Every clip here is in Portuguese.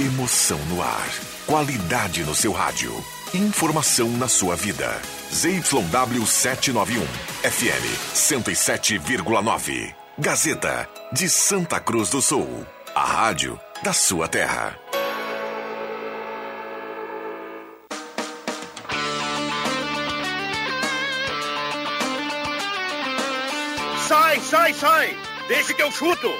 Emoção no ar. Qualidade no seu rádio. Informação na sua vida. ZYW 791. FM 107,9. Gazeta de Santa Cruz do Sul. A rádio da sua terra. Sai, sai, sai! Deixa que eu chuto!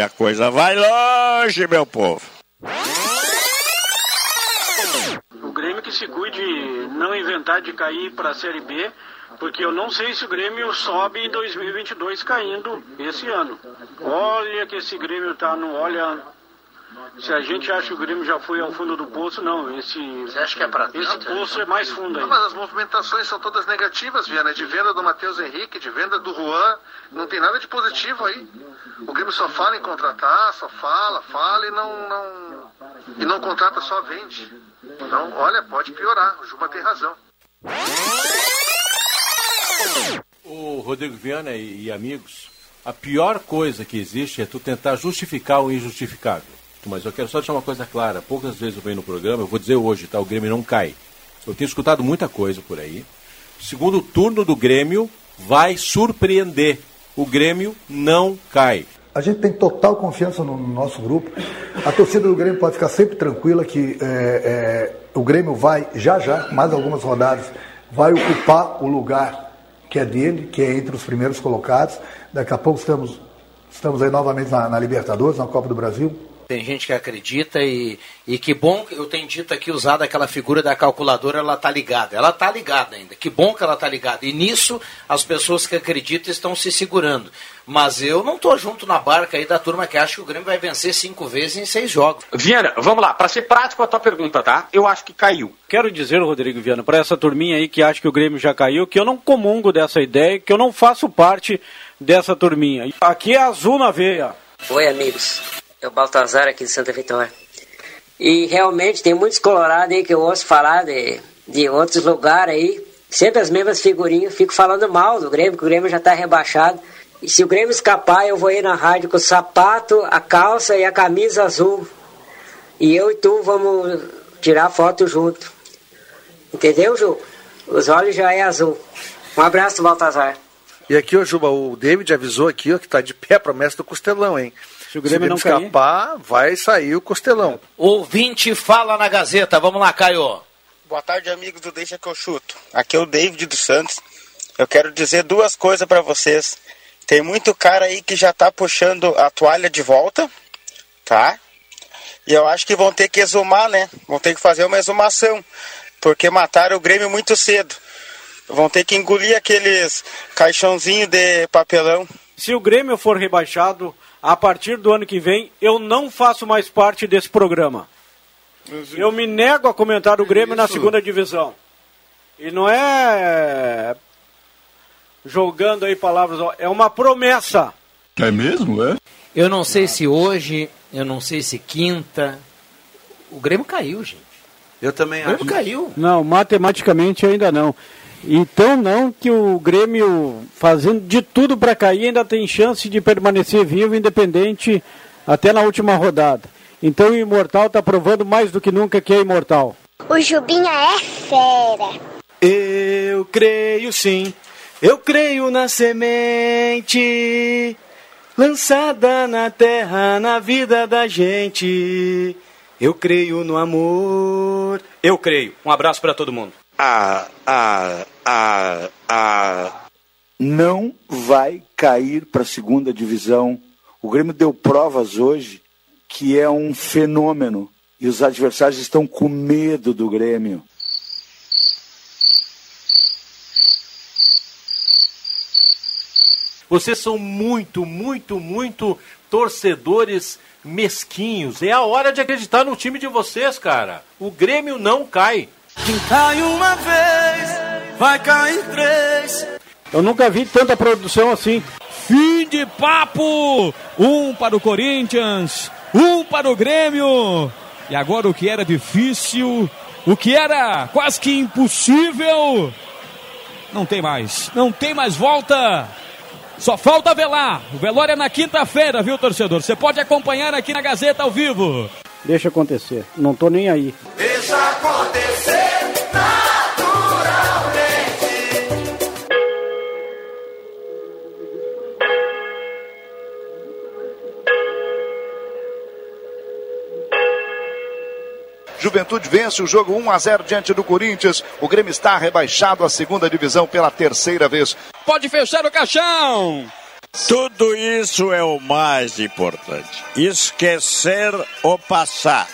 Olha, a coisa vai longe, meu povo. O Grêmio que se cuide não inventar de cair para a Série B, porque eu não sei se o Grêmio sobe em 2022 caindo esse ano. Olha que esse Grêmio tá no olha se a gente acha que o Grêmio já foi ao fundo do poço, não. Esse, Você acha que é pra esse tanto? poço é mais fundo Não, ainda. mas as movimentações são todas negativas, Viana. De venda do Matheus Henrique, de venda do Juan. Não tem nada de positivo aí. O Grêmio só fala em contratar, só fala, fala e não, não, e não contrata, só vende. Então, olha, pode piorar. O Juba tem razão. O Rodrigo Viana e, e amigos, a pior coisa que existe é tu tentar justificar o injustificável. Mas eu quero só deixar uma coisa clara. Poucas vezes eu venho no programa, eu vou dizer hoje, tá? O Grêmio não cai. Eu tenho escutado muita coisa por aí. Segundo turno do Grêmio vai surpreender. O Grêmio não cai. A gente tem total confiança no nosso grupo. A torcida do Grêmio pode ficar sempre tranquila que é, é, o Grêmio vai, já já, mais algumas rodadas, vai ocupar o lugar que é dele, que é entre os primeiros colocados. Daqui a pouco estamos, estamos aí novamente na, na Libertadores, na Copa do Brasil. Tem gente que acredita e, e que bom que eu tenho dito aqui, usado aquela figura da calculadora, ela tá ligada. Ela tá ligada ainda. Que bom que ela tá ligada. E nisso as pessoas que acreditam estão se segurando. Mas eu não tô junto na barca aí da turma que acha que o Grêmio vai vencer cinco vezes em seis jogos. Viana, vamos lá, para ser prático a tua pergunta, tá? Eu acho que caiu. Quero dizer, Rodrigo Viana, para essa turminha aí que acha que o Grêmio já caiu, que eu não comungo dessa ideia, que eu não faço parte dessa turminha. Aqui é azul na veia. Oi, amigos. É o Baltazar aqui de Santa Vitória. E realmente tem muitos colorados aí que eu ouço falar de, de outros lugares aí. Sempre as mesmas figurinhas. Fico falando mal do Grêmio, que o Grêmio já está rebaixado. E se o Grêmio escapar, eu vou ir na rádio com o sapato, a calça e a camisa azul. E eu e tu vamos tirar foto junto. Entendeu, Ju? Os olhos já é azul. Um abraço, Baltazar. E aqui, ô Juba, o David avisou aqui ó, que tá de pé a promessa do Costelão, hein? Se o Grêmio não cair- escapar, vai sair o Costelão. Ouvinte fala na Gazeta. Vamos lá, Caio. Boa tarde, amigos do Deixa que eu chuto. Aqui é o David dos Santos. Eu quero dizer duas coisas para vocês. Tem muito cara aí que já tá puxando a toalha de volta, tá? E eu acho que vão ter que exumar, né? Vão ter que fazer uma exumação, porque mataram o Grêmio muito cedo. Vão ter que engolir aqueles caixãozinhos de papelão. Se o Grêmio for rebaixado, a partir do ano que vem, eu não faço mais parte desse programa. Eu me nego a comentar o Grêmio na Isso. segunda divisão. E não é jogando aí palavras, é uma promessa. É mesmo, é? Eu não sei se hoje, eu não sei se quinta. O Grêmio caiu, gente. Eu também O Grêmio caiu. Não, matematicamente ainda não. Então não que o Grêmio, fazendo de tudo para cair, ainda tem chance de permanecer vivo, independente, até na última rodada. Então o Imortal está provando mais do que nunca que é imortal. O Jubinha é fera. Eu creio sim, eu creio na semente lançada na terra, na vida da gente. Eu creio no amor. Eu creio. Um abraço para todo mundo. Ah, ah, ah, ah. não vai cair para a segunda divisão. O Grêmio deu provas hoje que é um fenômeno e os adversários estão com medo do Grêmio. Vocês são muito, muito, muito torcedores mesquinhos. É a hora de acreditar no time de vocês, cara. O Grêmio não cai. Quem cai uma vez, vai cair três. Eu nunca vi tanta produção assim. Fim de papo! Um para o Corinthians, um para o Grêmio. E agora o que era difícil, o que era quase que impossível, não tem mais. Não tem mais volta. Só falta velar. O velório é na quinta-feira, viu, torcedor? Você pode acompanhar aqui na Gazeta ao vivo. Deixa acontecer. Não tô nem aí. Deixa acontecer. Juventude vence o jogo 1 a 0 diante do Corinthians. O Grêmio está rebaixado à segunda divisão pela terceira vez. Pode fechar o caixão. Tudo isso é o mais importante. Esquecer o passado.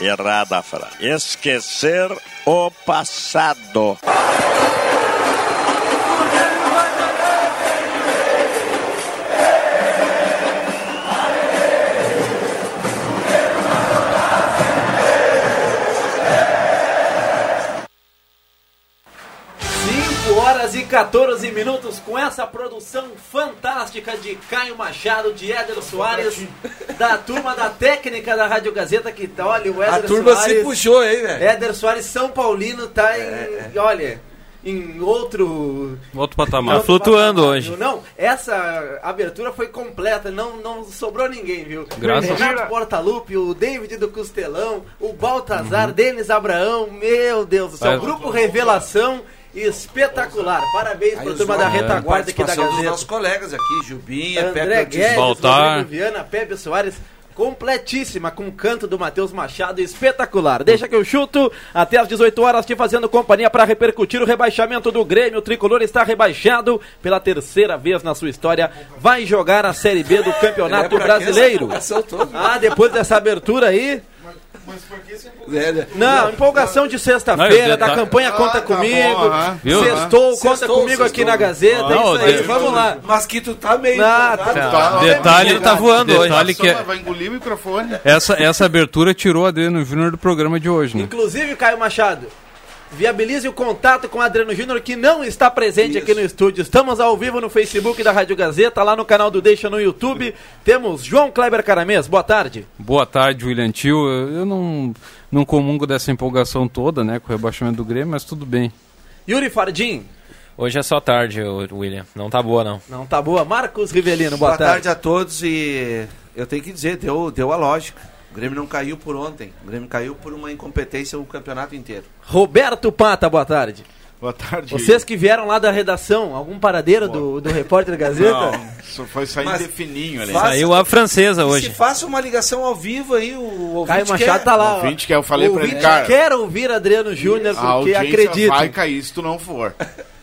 Errada a frase. Esquecer o passado. 14 minutos com essa produção fantástica de Caio Machado, de Éder Soares, da turma da técnica da Rádio Gazeta que tá, olha, o Éder A turma Soares, se puxou, hein, velho? Éder Soares São Paulino tá em, olha, em outro Outro patamar. Tá Tá flutuando hoje. Não, essa abertura foi completa, não, não sobrou ninguém, viu? Graças o a Renato Portaluppi, o David do Costelão, o Baltazar, Denis Abraão, meu Deus do céu, Vai, grupo Revelação espetacular. Parabéns Aí pra os turma da jogos, retaguarda aqui da dos Gazeta. nossos colegas aqui, Jubinha, André Pepe Guedes. Rodrigo Viana, Pepe Soares, completíssima, com o canto do Matheus Machado, espetacular. Deixa que eu chuto, até às 18 horas, te fazendo companhia para repercutir o rebaixamento do Grêmio. O Tricolor está rebaixado pela terceira vez na sua história. Vai jogar a Série B do Campeonato é essa Brasileiro. toda? Ah, depois dessa abertura aí... É, né? Não, empolgação de sexta-feira, Não, da tá- campanha Ah, Conta tá Comigo. Sextou, Sextou, conta comigo aqui na Gazeta. Ah, é isso o aí, vamos lá. Mas que tu tá meio. Ah, empolgado, tá. né? Detalhe, tá voando hoje. Detalhe que é- Vai engolir o microfone. Essa, essa abertura tirou o Adriano Júnior do programa de hoje, né? Inclusive, Caio Machado, viabilize o contato com o Adriano Júnior, que não está presente aqui no estúdio. Estamos ao vivo no Facebook da Rádio Gazeta, lá no canal do Deixa no YouTube. Temos João Kleber Caramês, boa tarde. Boa tarde, William Tio. Eu não, não comungo dessa empolgação toda, né, com o rebaixamento do Grêmio, mas tudo bem. Yuri Fardim. Hoje é só tarde, William. Não tá boa, não. Não tá boa. Marcos Rivelino, boa, Boa tarde a todos e eu tenho que dizer, deu, deu a lógica. O Grêmio não caiu por ontem. O Grêmio caiu por uma incompetência o campeonato inteiro. Roberto Pata, boa tarde. Boa tarde. Vocês que vieram lá da redação, algum paradeiro do, do repórter Gazeta? Não, só foi sair Mas de fininho ali. faça- Saiu a francesa Se hoje. faça uma ligação ao vivo aí, o ouvinte Caio Machado quer. tá lá. ó. Ouvinte que eu falei o pra ele, cara. quer ouvir Adriano Júnior, porque acredita. vai cair se tu não for.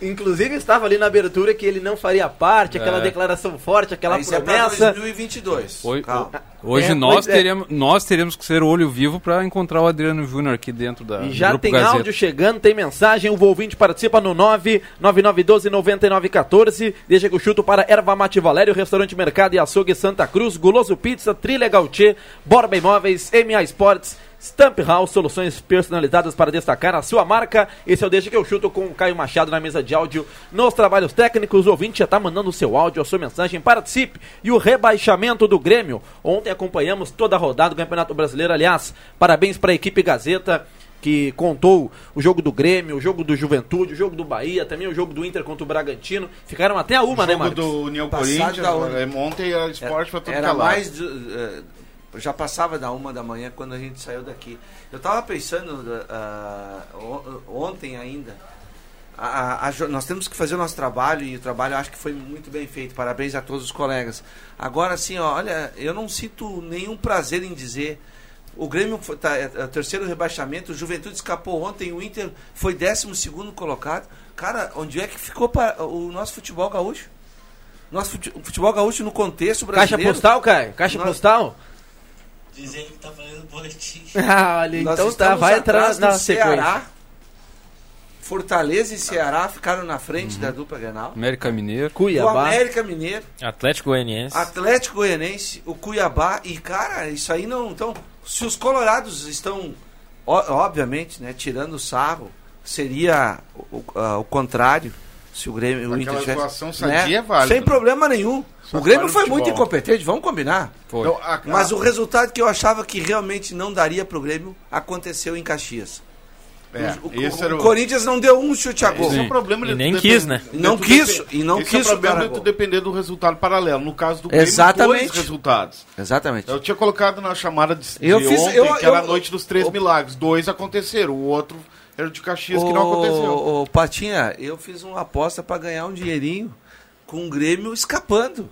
Inclusive estava ali na abertura que ele não faria parte, aquela É. declaração forte, aquela Aí isso é promessa. 2022. Hoje, Calma. hoje É, nós, é. teremos, nós teremos que ser olho vivo para encontrar o Adriano Júnior aqui dentro da E já Grupo tem Gazeta. áudio chegando, tem mensagem, o ouvinte participa no 999129914. Deixa que eu chuto para Erva Mate Valério, Restaurante Mercado e Açougue Santa Cruz, Guloso Pizza, Trilha Gautier, Borba Imóveis, MA Sports, Stamp House, soluções personalizadas para destacar a sua marca. Esse é o Deixa que eu chuto com o Caio Machado na mesa de áudio. Nos trabalhos técnicos, o ouvinte já está mandando o seu áudio, a sua mensagem, participe. E o rebaixamento do Grêmio. Ontem acompanhamos toda a rodada do Campeonato Brasileiro. Aliás, parabéns para a equipe Gazeta que contou o jogo do Grêmio, o jogo do Juventude, o jogo do Bahia, também o jogo do Inter contra o Bragantino. Ficaram até a uma, o né, jogo Marcos? do União Passado Corinthians, é, ontem era esporte tudo Era que é lado. mais. de- eh, já passava da uma da manhã quando a gente saiu daqui. Eu tava pensando on- ontem ainda. a- a- a nós temos que fazer o nosso trabalho e o trabalho acho que foi muito bem feito. Parabéns a todos os colegas. Agora, assim, ó, olha, eu não sinto nenhum prazer em dizer. O Grêmio foi, tá, é, é terceiro rebaixamento, o Juventude escapou ontem, o Inter foi 12 segundo colocado. Cara, onde é que ficou o nosso futebol gaúcho? Nosso futebol gaúcho no contexto Caixa brasileiro. postal, Caio? Caixa Nós- postal? Dizendo que tá fazendo boletim. Ah, olha, Nós então tá, vai entrar atrás na do Ceará. Fortaleza e Ceará ficaram na frente da dupla Grenal. América Mineiro. O América Mineiro, Atlético Goianiense. Atlético Goianense, o Cuiabá e cara, isso aí não, então, se os colorados estão obviamente, né, tirando o sarro, seria o, o- ah, o contrário. Se o Grêmio, o Aquela Inter tivesse, atuação sadia é válida. Sem problema nenhum. Só o Grêmio o foi muito incompetente, vamos combinar. Foi. Então, a- Mas a- o resultado que eu achava que realmente não daria pro Grêmio aconteceu em Caxias. É, o, o- o o- Corinthians não deu um chute a gol. Esse é o problema E depender- não de tu quis, e não Esse quis é o problema de tu depender do resultado paralelo. No caso do Grêmio, Exatamente. dois resultados. Exatamente. Eu tinha colocado na chamada de, Eu de fiz- ontem, eu- que era a eu- noite dos três milagres. Dois aconteceram, o outro era o de Caxias que não aconteceu. Ô, ô, Patinha, eu fiz uma aposta pra ganhar um dinheirinho com o Grêmio escapando.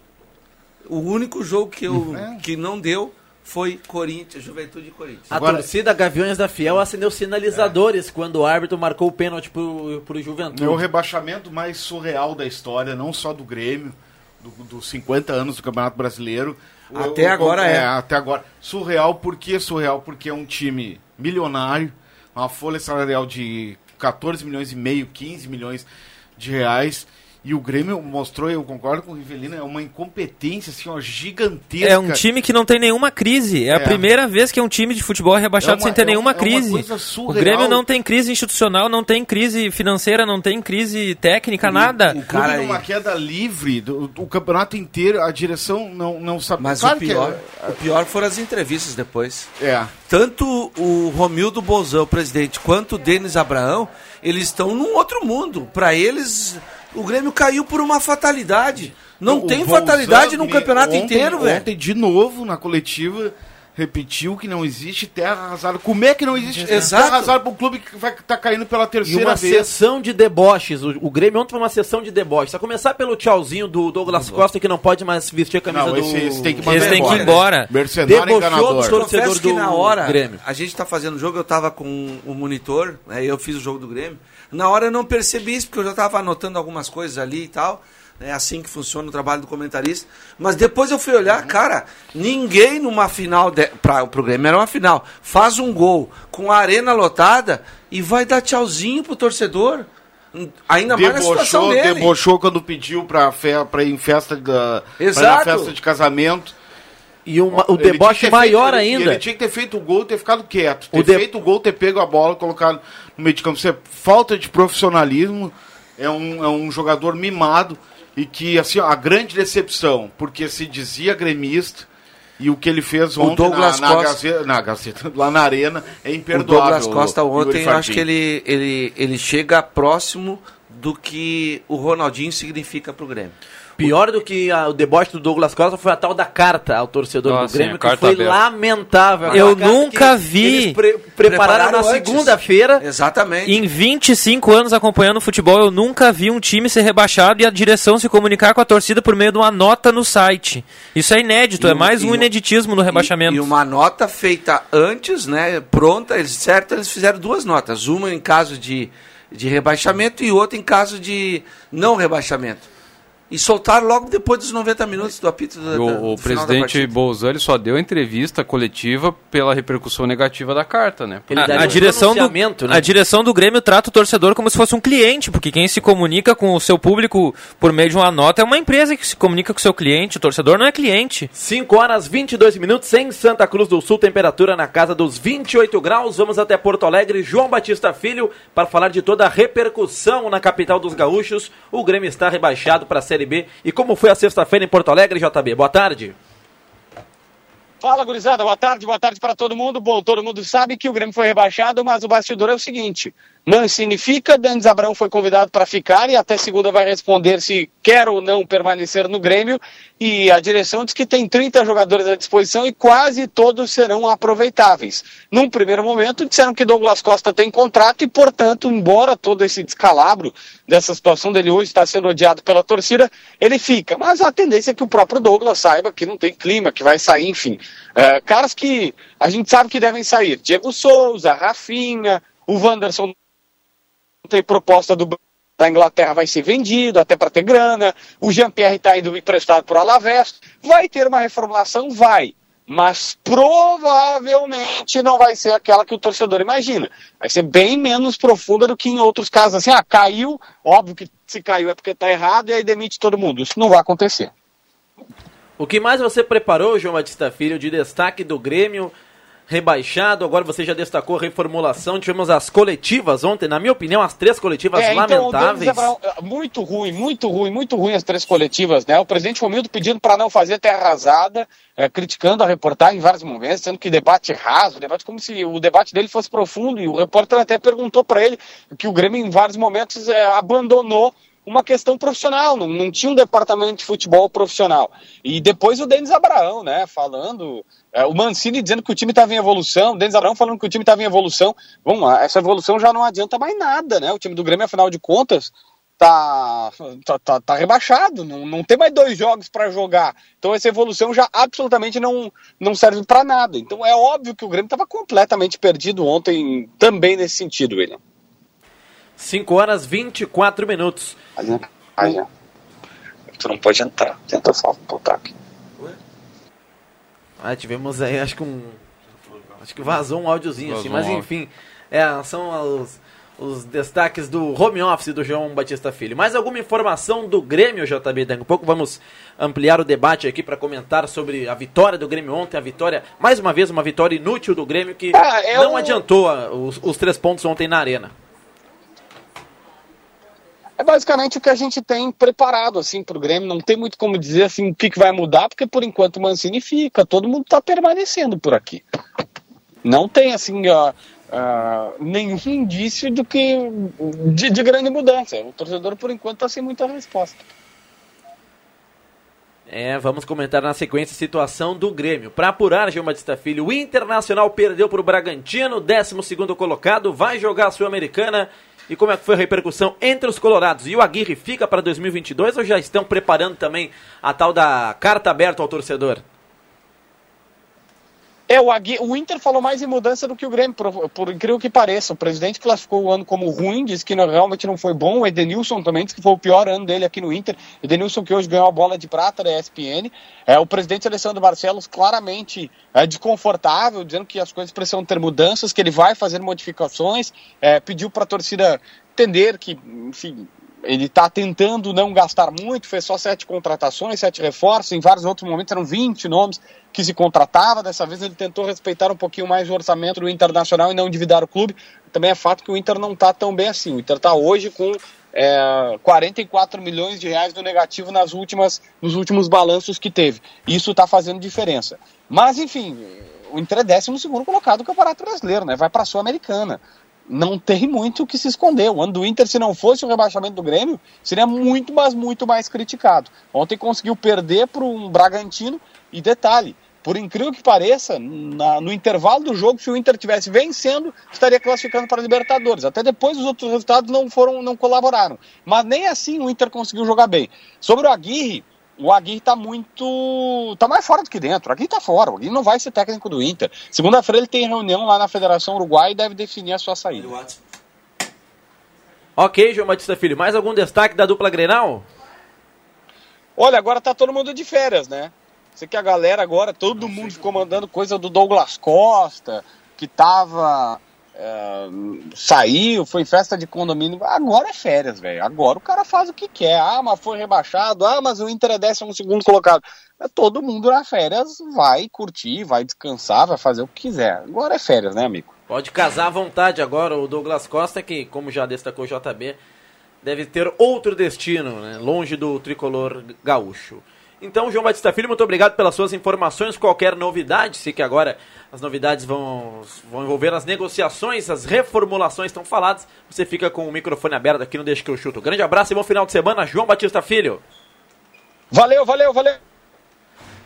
O único jogo que, eu, É. que não deu foi Corinthians, Juventude e Corinthians. A torcida Gaviões da Fiel acendeu sinalizadores quando o árbitro marcou o pênalti pro, pro Juventude. É o rebaixamento mais surreal da história, não só do Grêmio, do- dos 50 anos do Campeonato Brasileiro. O- Até o- agora é. Até agora. Surreal, por que surreal? Porque é um time milionário, uma folha salarial de 14 milhões e meio, 15 milhões de reais. E o Grêmio mostrou, eu concordo com o Rivelino, é uma incompetência assim, ó, gigantesca. É um time que não tem nenhuma crise. É, a É. primeira vez que um time de futebol é rebaixado É uma- sem ter é nenhuma uma- é uma crise. coisa o. Grêmio não tem crise institucional, não tem crise financeira, não tem crise técnica, nada. O clube numa queda livre, do, do campeonato inteiro, a direção não, não sabe. Mas Claro o, que é- pior, o pior foram as entrevistas depois. É. Tanto o Romildo Bolzão, o presidente, quanto o Denis Abraão, eles estão num outro mundo. Para eles, o Grêmio caiu por uma fatalidade. Não O tem fatalidade no campeonato ontem- inteiro, velho. Ontem, de novo, na coletiva, repetiu que não existe terra arrasada. Como é que não existe Exato. terra arrasada para um clube que vai estar caindo pela E terceira uma vez? sessão de deboches. O, o Grêmio ontem foi uma sessão de deboches. A começar pelo tchauzinho do Douglas Costa, que não pode mais vestir a camisa Não, do... esse- esse tem que mandar Esse tem que ir embora. Mercenário Debochou enganador. dos torcedores Confesso que do na hora, Grêmio. a gente tá fazendo o jogo, eu tava com o monitor, né, eu fiz o jogo do Grêmio. Na hora eu não percebi isso, porque eu já tava anotando algumas coisas ali e tal. É assim que funciona o trabalho do comentarista. Mas depois eu fui olhar, cara, ninguém numa final, de, pra, pro Grêmio era uma final, faz um gol com a arena lotada e vai dar tchauzinho pro torcedor. Ainda mais na situação Debochou, dele. debochou quando pediu pra, fe, pra ir em festa, da, Exato. festa de casamento. E o deboche maior feito- ainda. Ele tinha que ter feito o gol e ter ficado quieto. Ter O de- feito o gol, ter pego a bola, colocado no meio de campo. Isso é falta de profissionalismo. É um, é um jogador mimado. E que, assim, a grande decepção, porque se dizia gremista. E o que ele fez O ontem Douglas na, na, Costa- Gazeta, na Gazeta, lá na Arena, é O imperdoável. Douglas Costa ontem, eu acho que ele, ele, ele chega próximo do que o Ronaldinho significa pro Grêmio. Pior do que a- o deboche do Douglas Costa foi a tal da carta ao torcedor Nossa, do Grêmio, sim, que foi aberta. lamentável. Eu nunca vi. Eles pre- prepararam na antes. segunda-feira. Exatamente. Em 25 anos acompanhando futebol, eu nunca vi um time ser rebaixado e a direção se comunicar com a torcida por meio de uma nota no site. Isso é inédito, E é mais e um ineditismo no rebaixamento. E uma nota feita antes, né? Pronta, eles, certo, eles fizeram duas notas. Uma em caso de, de rebaixamento e outra em caso de não rebaixamento. E soltaram logo depois dos 90 minutos do apito da, da- o, o do da presidente partida. Bolzan ele só deu a entrevista coletiva pela repercussão negativa da carta, né? Ele A, a um direção do, né? a direção do Grêmio trata o torcedor como se fosse um cliente, porque quem se comunica com o seu público por meio de uma nota é uma empresa que se comunica com o seu cliente. O torcedor não é cliente. 5 horas 22 minutos em Santa Cruz do Sul, temperatura na casa dos 28 graus. Vamos até Porto Alegre, João Batista Filho, para falar de toda a repercussão na capital dos gaúchos. O Grêmio está rebaixado para a Série B. E como foi a sexta-feira em Porto Alegre, JB? Boa tarde. Fala, gurizada. Boa tarde, boa tarde para todo mundo. Bom, todo mundo sabe que o Grêmio foi rebaixado, mas o bastidor é o seguinte: não significa. Denis Abrão foi convidado para ficar e até segunda vai responder se quer ou não permanecer no Grêmio. E a direção diz que tem 30 jogadores à disposição e quase todos serão aproveitáveis. Num primeiro momento, disseram que Douglas Costa tem contrato e, portanto, embora todo esse descalabro dessa situação dele hoje está sendo odiado pela torcida, ele fica. Mas a tendência é que o próprio Douglas saiba que não tem clima, que vai sair, enfim. É, caras que a gente sabe que devem sair. Diego Souza, Rafinha, o Wanderson tem proposta do da Inglaterra vai ser vendido até para ter grana. O Jean-Pierre está indo emprestado o Alavés. Vai ter uma reformulação? Vai. Mas provavelmente não vai ser aquela que o torcedor imagina. Vai ser bem menos profunda do que em outros casos. Assim, ah, caiu, óbvio que se caiu é porque está errado e aí demite todo mundo. Isso não vai acontecer. O que mais você preparou, João Batista Filho, de destaque do Grêmio rebaixado. Agora você já destacou a reformulação. Tivemos as coletivas ontem, na minha opinião, as três coletivas É, então, o lamentáveis. É, muito ruim, muito ruim, muito ruim as três coletivas, né? O presidente Romildo pedindo para não fazer terra arrasada, é, criticando a reportagem em vários momentos, sendo que debate raso, debate como se o debate dele fosse profundo, e o repórter até perguntou para ele que o Grêmio em vários momentos é, abandonou uma questão profissional, não, não tinha um departamento de futebol profissional. E depois o Denis Abraão, né, falando, é, o Mancini dizendo que o time estava em evolução, o Denis Abraão falando que o time estava em evolução. Vamos lá, essa evolução já não adianta mais nada, né? O time do Grêmio, afinal de contas, tá, tá, tá, tá rebaixado, não, não tem mais dois jogos para jogar. Então essa evolução já absolutamente não, não serve para nada. Então é óbvio que o Grêmio estava completamente perdido ontem, também nesse sentido, William. 5 horas 24 minutos. Aí, ó. Tu não pode entrar. Tenta só botar aqui. Ah, tivemos aí, acho que um. Acho que vazou um áudiozinho assim, mas enfim. É, são os, os destaques do home office do João Batista Filho. Mais alguma informação do Grêmio, JB? Daqui a pouco vamos ampliar o debate aqui para comentar sobre a vitória do Grêmio ontem, a vitória, mais uma vez, uma vitória inútil do Grêmio que Ah, é não adiantou os, os três pontos ontem na arena. É basicamente o que a gente tem preparado assim para o Grêmio. Não tem muito como dizer assim o que, que vai mudar, porque por enquanto o Mancini fica, todo mundo está permanecendo por aqui. Não tem assim ó, ah, nenhum indício do que de, de grande mudança. O torcedor por enquanto está sem muita resposta. É, vamos comentar na sequência a situação do Grêmio. Para apurar, João Batista Filho, o Internacional perdeu para o Bragantino, 12 colocado, vai jogar a Sul-Americana. E como é que foi a repercussão entre os colorados? E o Aguirre fica para 2022 ou já estão preparando também a tal da carta aberta ao torcedor? É, o, Agui- o Inter falou mais em mudança do que o Grêmio, por, por incrível que pareça. O presidente classificou o ano como ruim, disse que não- realmente não foi bom. O Edenilson também disse que foi o pior ano dele aqui no Inter. Edenilson que hoje ganhou a bola de prata da ESPN. É, o presidente Alessandro Barcelos claramente é, desconfortável, dizendo que as coisas precisam ter mudanças, que ele vai fazer modificações. É, pediu para a torcida entender que, enfim, ele está tentando não gastar muito, fez só sete contratações, sete reforços, em vários outros momentos eram 20 nomes que se contratava, dessa vez ele tentou respeitar um pouquinho mais o orçamento do Internacional e não endividar o clube. Também é fato que o Inter não está tão bem assim. O Inter está hoje com é, 44 milhões de reais no negativo nas últimas, nos últimos balanços que teve. Isso está fazendo diferença. Mas, enfim, o Inter é 12 segundo colocado do Campeonato Brasileiro, né? vai para a Sul-Americana não tem muito o que se esconder. O ano do Inter, se não fosse o rebaixamento do Grêmio, seria muito, mas muito mais criticado. Ontem conseguiu perder para um Bragantino e detalhe. Por incrível que pareça, na- no intervalo do jogo, se o Inter tivesse vencendo, estaria classificando para a Libertadores. Até depois os outros resultados não foram, não colaboraram. Mas nem assim o Inter conseguiu jogar bem. Sobre o Aguirre, o Aguirre tá muito. tá mais fora do que dentro. O Aguirre tá fora. O Aguirre não vai ser técnico do Inter. Segunda-feira ele tem reunião lá na Federação Uruguai e deve definir a sua saída. Ok, João Batista Filho, mais algum destaque da dupla Grenal? Olha, agora tá todo mundo de férias, né? Sei que a galera agora, todo mundo ficou mandando coisa do Douglas Costa, que tava. É, saiu, foi festa de condomínio. Agora é férias, velho. Agora o cara faz o que quer. Ah, mas foi rebaixado. Ah, mas o Inter é décimo segundo colocado. Todo mundo na férias vai curtir, vai descansar, vai fazer o que quiser. Agora é férias, né, amigo? Pode casar à vontade agora o Douglas Costa, que, como já destacou o JB, deve ter outro destino, né? longe do tricolor gaúcho. Então, João Batista Filho, muito obrigado pelas suas informações. Qualquer novidade, sei que agora as novidades vão, vão envolver as negociações, as reformulações estão faladas. Você fica com o microfone aberto aqui no Deixa que eu chuto. Grande abraço e bom final de semana, João Batista Filho. Valeu, valeu, valeu.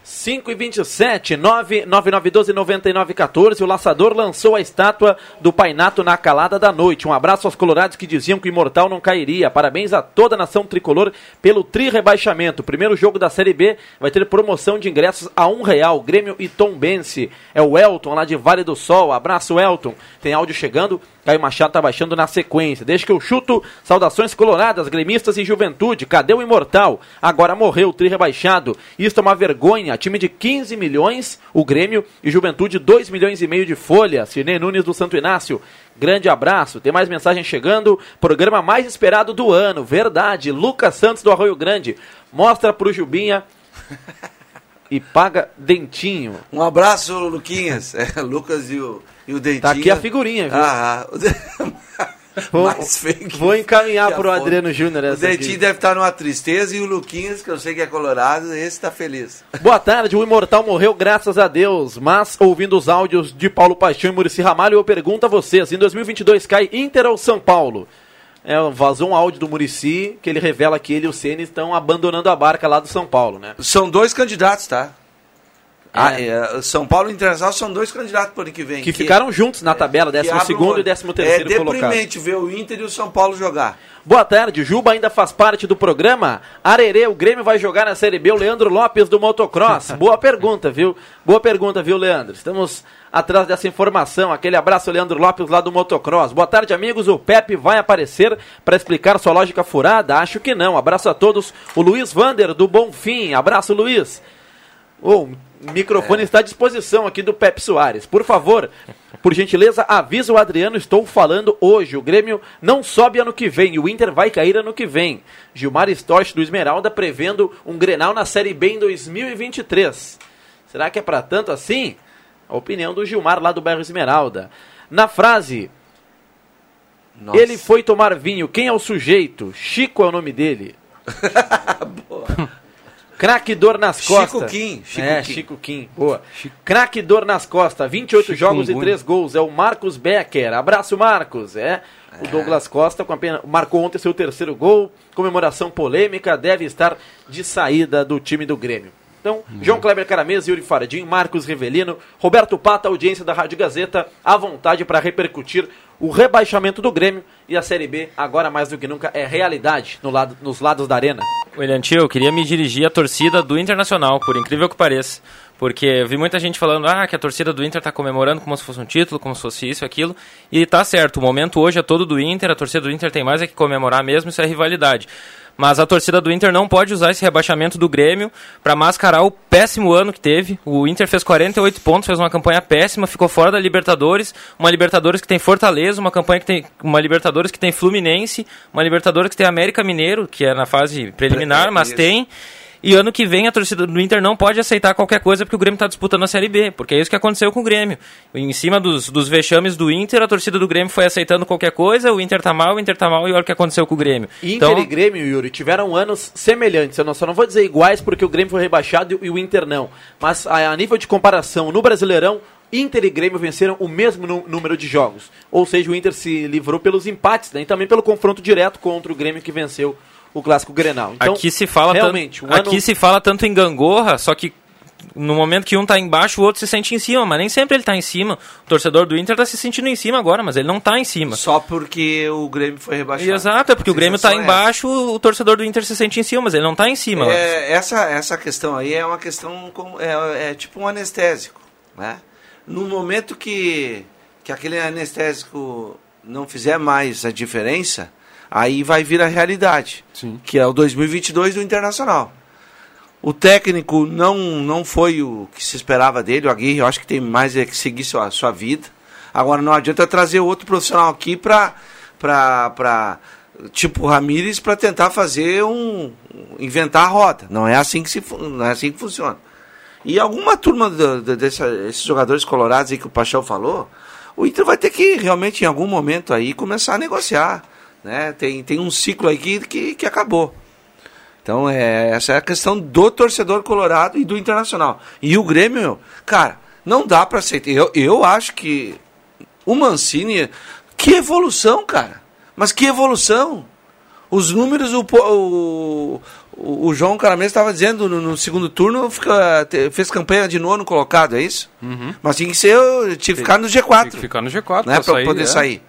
5 e 27, 99912-9914. O Laçador lançou a estátua do Painato na calada da noite. Um abraço aos colorados que diziam que o Imortal não cairia. Parabéns a toda a nação tricolor pelo tri-rebaixamento. O primeiro jogo da Série B vai ter promoção de ingressos a um real. Grêmio e Tombense. É o Elton lá de Vale do Sol. Abraço, Elton. Tem áudio chegando. Caio Machado tá baixando na sequência. Deixa que eu chuto. Saudações coloradas, gremistas e juventude. Cadê o Imortal? Agora morreu tri rebaixado. Isto é uma vergonha. Time de 15 milhões, o Grêmio, e Juventude 2 milhões e meio de folha. Cirnei Nunes do Santo Inácio. Grande abraço. Tem mais mensagem chegando. Programa mais esperado do ano. Verdade. Lucas Santos do Arroio Grande. Mostra pro Jubinha e paga dentinho. Um abraço, Luquinhas. É, Lucas e o, e o Dentinho. Tá aqui a figurinha, viu? Ah, Vou, mais feio que- vou encaminhar pro. Adriano Júnior O essa Dentinho aqui. deve estar numa tristeza e o Luquinhas, que eu sei que é colorado, esse tá feliz. Boa tarde, o Imortal morreu graças a Deus, mas ouvindo os áudios de Paulo Paixão e Murici Ramalho, eu pergunto a vocês, em 2022 cai Inter ou São Paulo? É, vazou um áudio do Murici que ele revela que ele e o Ceni estão abandonando a barca lá do São Paulo, né? São dois candidatos, tá? Ah, é, São Paulo e Internacional são dois candidatos para o ano que vem. Que ficaram juntos na tabela, que 12 abrem segundo e 13 terceiro É colocado. deprimente ver o Inter e o São Paulo jogar. Boa tarde, Juba ainda faz parte do programa. Arerê, o Grêmio vai jogar na Série B, o Leandro Lopes do Motocross. Boa pergunta, viu? Boa pergunta, viu, Leandro? Estamos atrás dessa informação. Aquele abraço, Leandro Lopes, lá do Motocross. Boa tarde, amigos. O Pepe vai aparecer para explicar sua lógica furada? Acho que não. Abraço a todos. O Luiz Vander, do Bonfim. Abraço, Luiz. Ô, o microfone está à disposição aqui do Pepe Soares. Por favor, por gentileza, avisa o Adriano, estou falando hoje. O Grêmio não sobe ano que vem o Inter vai cair ano que vem. Gilmar Storch do Esmeralda prevendo um Grenal na Série B em 2023. Será que é para tanto assim? A opinião do Gilmar lá do bairro Esmeralda. Na frase, Nossa. ele foi tomar vinho. Quem é o sujeito? Chico é o nome dele. Craque dor nas Chico costas. Kim, Chico é, Kim. Chico Kim. Boa. Craque dor nas costas. 28 jogos e 3 gols. É o Marcos Becker. Abraço, Marcos. É. O Douglas Costa com apenas, marcou ontem seu terceiro gol. Comemoração polêmica. Deve estar de saída do time do Grêmio. Então, João Kleber Caramês, Yuri Fardim, Marcos Rivelino, Roberto Pata, audiência da Rádio Gazeta, à vontade para repercutir o rebaixamento do Grêmio e a Série B, agora mais do que nunca, é realidade no lado, nos lados da arena. William Tio, eu queria me dirigir à torcida do Internacional, por incrível que pareça. Porque vi muita gente falando ah, que a torcida do Inter está comemorando como se fosse um título, como se fosse isso aquilo. E tá certo, o momento hoje é todo do Inter, a torcida do Inter tem mais é que comemorar mesmo, isso é rivalidade. Mas a torcida do Inter não pode usar esse rebaixamento do Grêmio para mascarar o péssimo ano que teve. O Inter fez 48 pontos, fez uma campanha péssima, ficou fora da Libertadores, uma Libertadores que tem Fortaleza, uma campanha que tem uma Libertadores que tem Fluminense, uma Libertadores que tem América Mineiro, que é na fase preliminar, mas Isso. tem e ano que vem a torcida do Inter não pode aceitar qualquer coisa porque o Grêmio está disputando a Série B, porque é isso que aconteceu com o Grêmio. Em cima dos, dos vexames do Inter, a torcida do Grêmio foi aceitando qualquer coisa, o Inter tá mal, o Inter tá mal e olha o que aconteceu com o Grêmio. Inter Então, e Grêmio, Yuri, tiveram anos semelhantes. Eu não, só não vou dizer iguais porque o Grêmio foi rebaixado e o Inter não. Mas a, a nível de comparação, no Brasileirão, Inter e Grêmio venceram o mesmo número de jogos. Ou seja, o Inter se livrou pelos empates né, e também pelo confronto direto contra o Grêmio que venceu o clássico Grenal. Então, aqui se fala realmente, tanto, um ano- aqui se fala tanto em gangorra, só que no momento que um tá embaixo, o outro se sente em cima, mas nem sempre ele tá em cima. O torcedor do Inter tá se sentindo em cima agora, mas ele não tá em cima. Só porque o Grêmio foi rebaixado. Exato, é porque o Grêmio tá é embaixo, o torcedor do Inter se sente em cima, mas ele não tá em cima. É, essa, essa questão aí é uma questão é, é tipo um anestésico, né? No momento que, que aquele anestésico não fizer mais a diferença, aí vai vir a realidade, que é o 2022 do Internacional. O técnico não, não foi o que se esperava dele, o Aguirre, eu acho que tem mais é que seguir sua, sua vida. Agora não adianta trazer outro profissional aqui para para tipo o Ramires para tentar fazer um inventar a roda. Não é assim que se não é assim que funciona. E alguma turma do- do- desses jogadores colorados aí que o Paixão falou, o Inter vai ter que realmente em algum momento aí começar a negociar, né? Tem tem um ciclo aí que, que, que acabou. Então, é, essa é a questão do torcedor colorado e do internacional. E o Grêmio, meu, cara, não dá pra aceitar. Eu, eu acho que o Mancini. Que evolução, cara! Mas que evolução! Os números, o, o, o, João Caramês estava dizendo no, no segundo turno, fica, te- fez campanha de nono colocado, é isso? Uhum. Mas tinha que ser, tinha que ficar no G4. Tem que ficar no G4 né, sair, poder é. sair.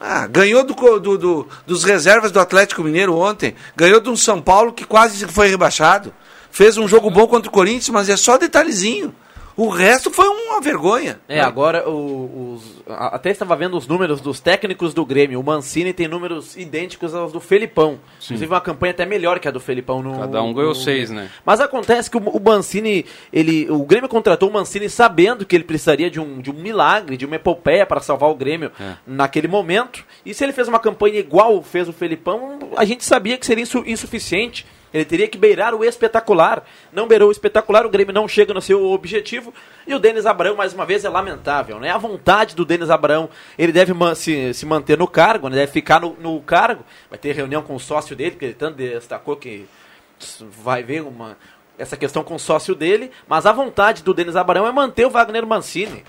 Ah, ganhou do, do, do- dos reservas do Atlético Mineiro ontem. Ganhou de um São Paulo que quase foi rebaixado. Fez um jogo bom contra o Corinthians, mas é só detalhezinho. O resto foi uma vergonha. É, agora o- os, a- até estava vendo os números dos técnicos do Grêmio. O Mancini tem números idênticos aos do Felipão. Inclusive uma campanha até melhor que a do Felipão no. Cada um ganhou no- seis, né? Mas acontece que o, o Mancini, ele, o Grêmio contratou o Mancini sabendo que ele precisaria de um, de um milagre, de uma epopeia para salvar o Grêmio É. naquele momento. E se ele fez uma campanha igual fez o Felipão, a gente sabia que seria insu- insuficiente. Ele teria que beirar o espetacular. Não beirou o espetacular, o Grêmio não chega no seu objetivo. E o Denis Abrão, mais uma vez, é lamentável. Né? A vontade do Denis Abrão, ele deve se, se manter no cargo, né? deve ficar no, no cargo. Vai ter reunião com o sócio dele, porque ele tanto destacou que vai ver uma, essa questão com o sócio dele. Mas a vontade do Denis Abrão é manter o Wagner Mancini.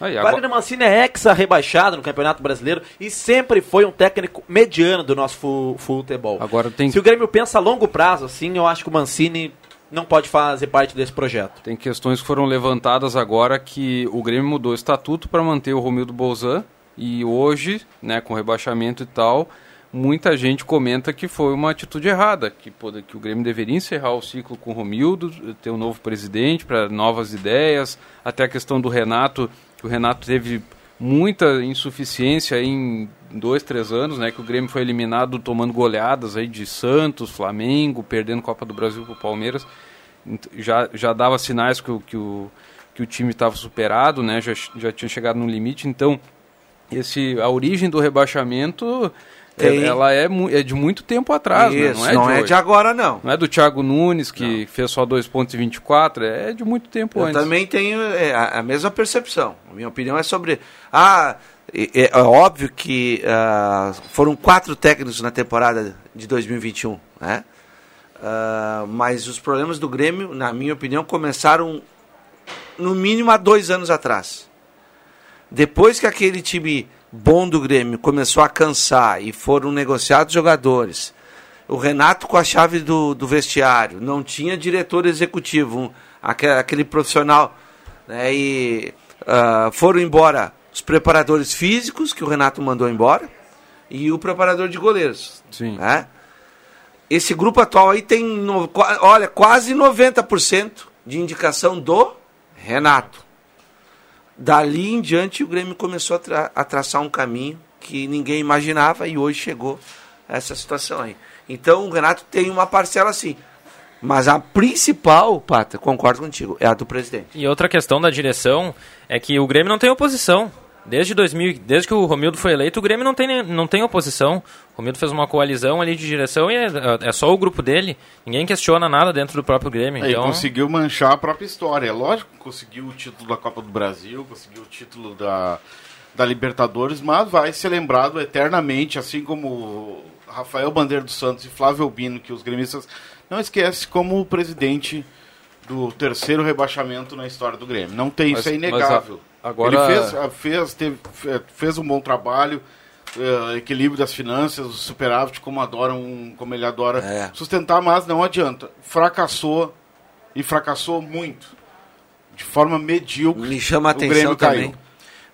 Aí, agora... Wagner Mancini é ex-rebaixado no Campeonato Brasileiro e sempre foi um técnico mediano do nosso fu futebol. Agora tem... Se o Grêmio pensa a longo prazo, assim, eu acho que o Mancini não pode fazer parte desse projeto. Tem questões que foram levantadas agora que o Grêmio mudou o estatuto para manter o Romildo Bolzan e hoje, né, com rebaixamento e tal, muita gente comenta que foi uma atitude errada, que, que o Grêmio deveria encerrar o ciclo com o Romildo, ter um novo presidente para novas ideias, até a questão do Renato que o Renato teve muita insuficiência em dois, três anos, né? Que o Grêmio foi eliminado tomando goleadas aí de Santos, Flamengo, perdendo Copa do Brasil para o Palmeiras. Já, já dava sinais que o, que o, que o time estava superado, né? Já, já tinha chegado no limite. Então, esse, a origem do rebaixamento tem. Ela é, é, de muito tempo atrás, né? Isso, né? não, é, não de, é de, agora, não. Não é do Thiago Nunes, que não. fez só 2 pontos e 24, é de muito tempo Eu antes. Eu também tenho é, a, mesma percepção. A minha opinião é sobre... Ah, é, é óbvio que uh, foram quatro técnicos na temporada de 2021, né? Uh, mas os problemas do Grêmio, na minha opinião, começaram no mínimo há dois anos atrás. Depois que aquele time bom do Grêmio começou a cansar e foram negociados jogadores. O Renato com a chave do, do vestiário, não tinha diretor executivo, um, aquele, aquele, profissional. Né, e uh, foram embora os preparadores físicos, que o Renato mandou embora, e o preparador de goleiros. Sim. Né? Esse grupo atual aí tem, no, olha, quase 90% de indicação do Renato. Dali em diante, o Grêmio começou a, tra a traçar um caminho que ninguém imaginava e hoje chegou a essa situação aí. Então, o Renato tem uma parcela assim. Mas a principal, Pata, concordo contigo, é a do presidente. E outra questão da direção é que o Grêmio não tem oposição. Desde 2000, desde que o Romildo foi eleito, o Grêmio não tem, não tem oposição. O Romildo fez uma coalizão ali de direção e é, é só o grupo dele. Ninguém questiona nada dentro do próprio Grêmio. É, então... conseguiu manchar a própria história. É lógico que conseguiu o título da Copa do Brasil, conseguiu o título da, da Libertadores, mas vai ser lembrado eternamente, assim como Rafael Bandeira dos Santos e Flávio Albino, que os gremistas não esquecem como o presidente do terceiro rebaixamento na história do Grêmio. Não tem, mas, isso é inegável. Agora... Ele fez, ah, fez, teve, fez um bom trabalho, uh, equilíbrio das finanças, o superávit, como, adoram, como ele adora é. sustentar, mas não adianta. Fracassou e fracassou muito. De forma medíocre. Me chama a atenção também.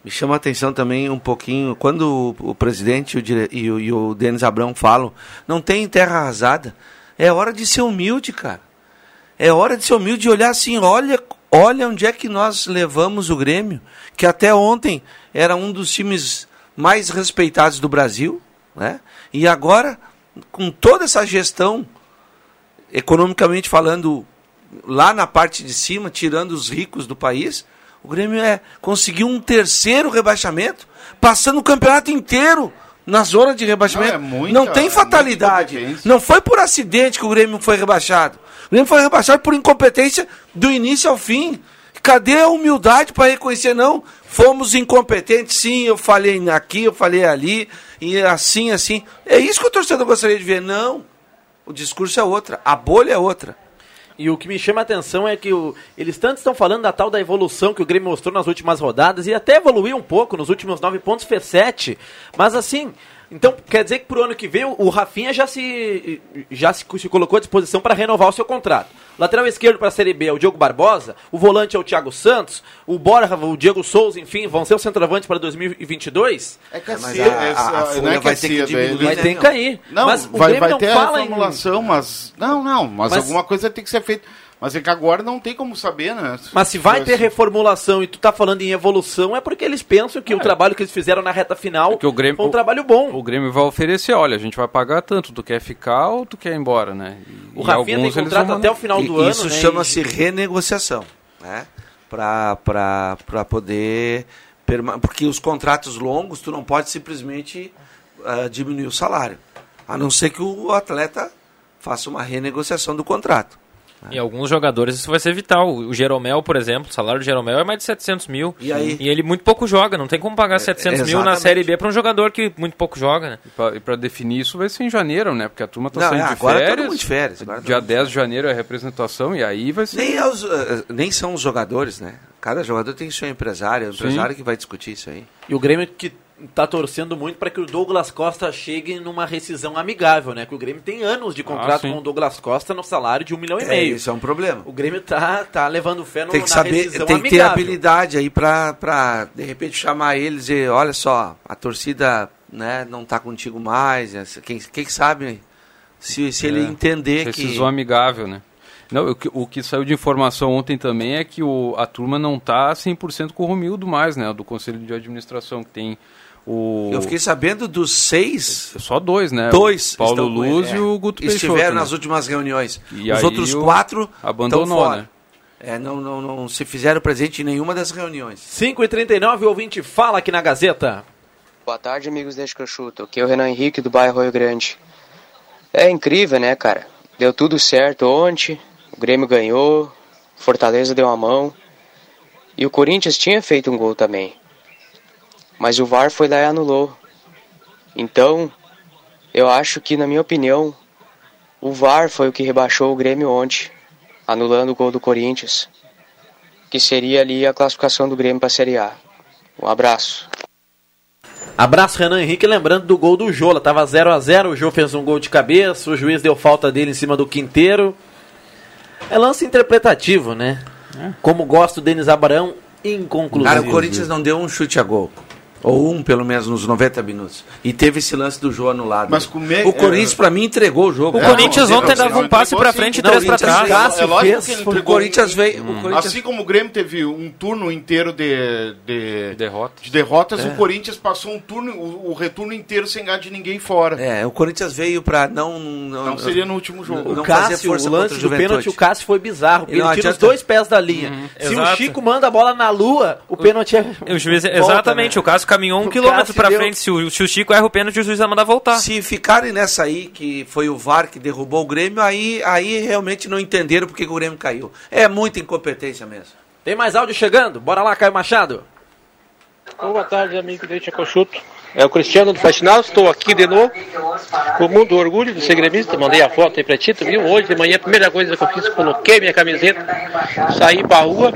Me chama a atenção também um pouquinho, quando o, o presidente e o, dire... e o, e o Denis Abrão falam, não tem terra arrasada. É hora de ser humilde, cara. É hora de ser humilde e olhar assim, olha Olha onde é que nós levamos o Grêmio, que até ontem era um dos times mais respeitados do Brasil, né? E agora, com toda essa gestão, economicamente falando, lá na parte de cima, tirando os ricos do país, o Grêmio é, conseguiu um terceiro rebaixamento, passando o campeonato inteiro na zona de rebaixamento. Não, é muita, não tem fatalidade. Não foi por acidente que o Grêmio foi rebaixado. O Grêmio foi rebaixado por incompetência do início ao fim. Cadê a humildade para reconhecer? Não, fomos incompetentes, sim, eu falei aqui, eu falei ali, e assim, assim. É isso que o torcedor gostaria de ver. Não, o discurso é outra, a bolha é outra. E o que me chama a atenção é que o, eles tanto estão falando da tal da evolução que o Grêmio mostrou nas últimas rodadas, e até evoluiu um pouco, nos últimos nove pontos fez sete, mas assim, então, quer dizer que pro ano que vem o Rafinha já se, já se, se colocou à disposição para renovar o seu contrato. Lateral esquerdo para a Série B é o Diogo Barbosa, o volante é o Thiago Santos, o Borja, o Diego Souza, enfim, vão ser o centroavante para 2022. É que assim, a, a, a, não é que vai ter que diminuir, vai ter que cair. Não, mas vai, vai ter a formulação, em... mas não, não, mas, mas alguma coisa tem que ser feita. Mas é que agora não tem como saber, né? Mas se vai ter reformulação e tu tá falando em evolução, é porque eles pensam que é. o trabalho que eles fizeram na reta final é que o Grêmio, foi um trabalho bom. O Grêmio vai oferecer, olha, a gente vai pagar tanto, tu quer ficar ou tu quer ir embora, né? E, o Rafinha tem contrato até o final do e, ano, Isso né? chama-se renegociação, né? Pra, pra, pra poder... Porque os contratos longos, tu não pode simplesmente uh, diminuir o salário. A não ser que o atleta faça uma renegociação do contrato. E alguns jogadores isso vai ser vital. O Jeromel, por exemplo, o salário do Jeromel é mais de 700 mil. E aí? ele muito pouco joga. Não tem como pagar 700 mil na. Série B para um jogador que muito pouco joga, né? E para definir isso vai ser em janeiro, né? Porque a turma tá Não, saindo é, de agora todo férias. mundo de férias, agora Dia mundo 10 de janeiro é a representação e aí vai ser. Nem, é os, eh, nem são os jogadores, né? Cada jogador tem seu empresário, é o Sim. empresário que vai discutir isso aí. E o Grêmio que tá torcendo muito para que o Douglas Costa chegue numa rescisão amigável, né? Que o Grêmio tem anos de contrato sim. com o Douglas Costa no salário de um milhão e É, meio. isso é um problema. O Grêmio tá, tá levando fé no, Tem que na saber, rescisão tem que ter amigável. habilidade aí pra, pra de repente chamar eles e dizer, olha só, a torcida né, não tá contigo mais, essa- quem, quem sabe se, se ele É, entender que... Rescisão amigável, né? Não, o, que, o que saiu de informação ontem também é que o, a turma não tá 100% com o Romildo mais, né? Do Conselho de Administração, que tem o... Eu fiquei sabendo dos seis... Só dois, né? Dois. O Paulo ele, Luz é. e o Guto Estiveram Peixoto, né? nas últimas reuniões. E Os outros o- quatro abandonou, estão fora. né? É, não, não, não se fizeram presente em nenhuma das reuniões. 5 e 39 o ouvinte fala aqui na Gazeta. Boa tarde, amigos Deixa que eu chuto. Aqui é o Renan Henrique do bairro Rio Grande. É incrível, né, cara? Deu tudo certo ontem, o Grêmio ganhou, Fortaleza deu a mão e o Corinthians tinha feito um gol também. Mas o VAR foi lá e anulou. Então, eu acho que, na minha opinião, o VAR foi o que rebaixou o Grêmio ontem, anulando o gol do Corinthians, que seria ali a classificação do Grêmio para a Série A. Um abraço. Abraço, Renan Henrique. Lembrando do gol do Jola. Tava 0 a 0 O Jô fez um gol de cabeça. O juiz deu falta dele em cima do Quinteiro. É lance interpretativo, né? Como gosta o Denis Abraão, inconclusivo. Cara, o Corinthians não deu um chute a gol. Ou um, pelo menos, nos 90 minutos. E teve esse lance do Jô anulado. Mas com me- O Corinthians, pra mim, entregou o jogo. O Corinthians ontem dava um passe pra frente e três pra trás. É lógico que ele O entregou Corinthians um- veio. um- O Corinthians Assim como o Grêmio teve um turno inteiro de, de, derrotas, de derrotas É. o Corinthians passou um turno, o, o retorno inteiro sem ganhar de ninguém fora. É, o Corinthians veio pra não. Não, Não seria no último jogo. O não Cássio, força o lance o do pênalti, o Cássio foi bizarro. Não ele tira os dois pés da linha. Uhum. Se o Chico manda a bola na lua, o pênalti é. O volta, exatamente, né? o Cássio caminhou um O quilômetro pra deu- frente. Se o, se o Chico erra o pênalti, o juiz vai mandar voltar. Se ficarem nessa aí, que foi o VAR que derrubou o Grêmio, aí, aí realmente não entenderam porque que o Grêmio caiu. É muita incompetência mesmo. Tem mais áudio chegando? Bora lá, Caio Machado. Boa tarde, amigo Deixa que eu chuto. É o Cristiano do Faxinal, estou aqui de novo. Com muito orgulho de ser gremista, mandei a foto aí pra ti, tu viu? Hoje de manhã, a primeira coisa que eu fiz, coloquei minha camiseta, saí pra rua.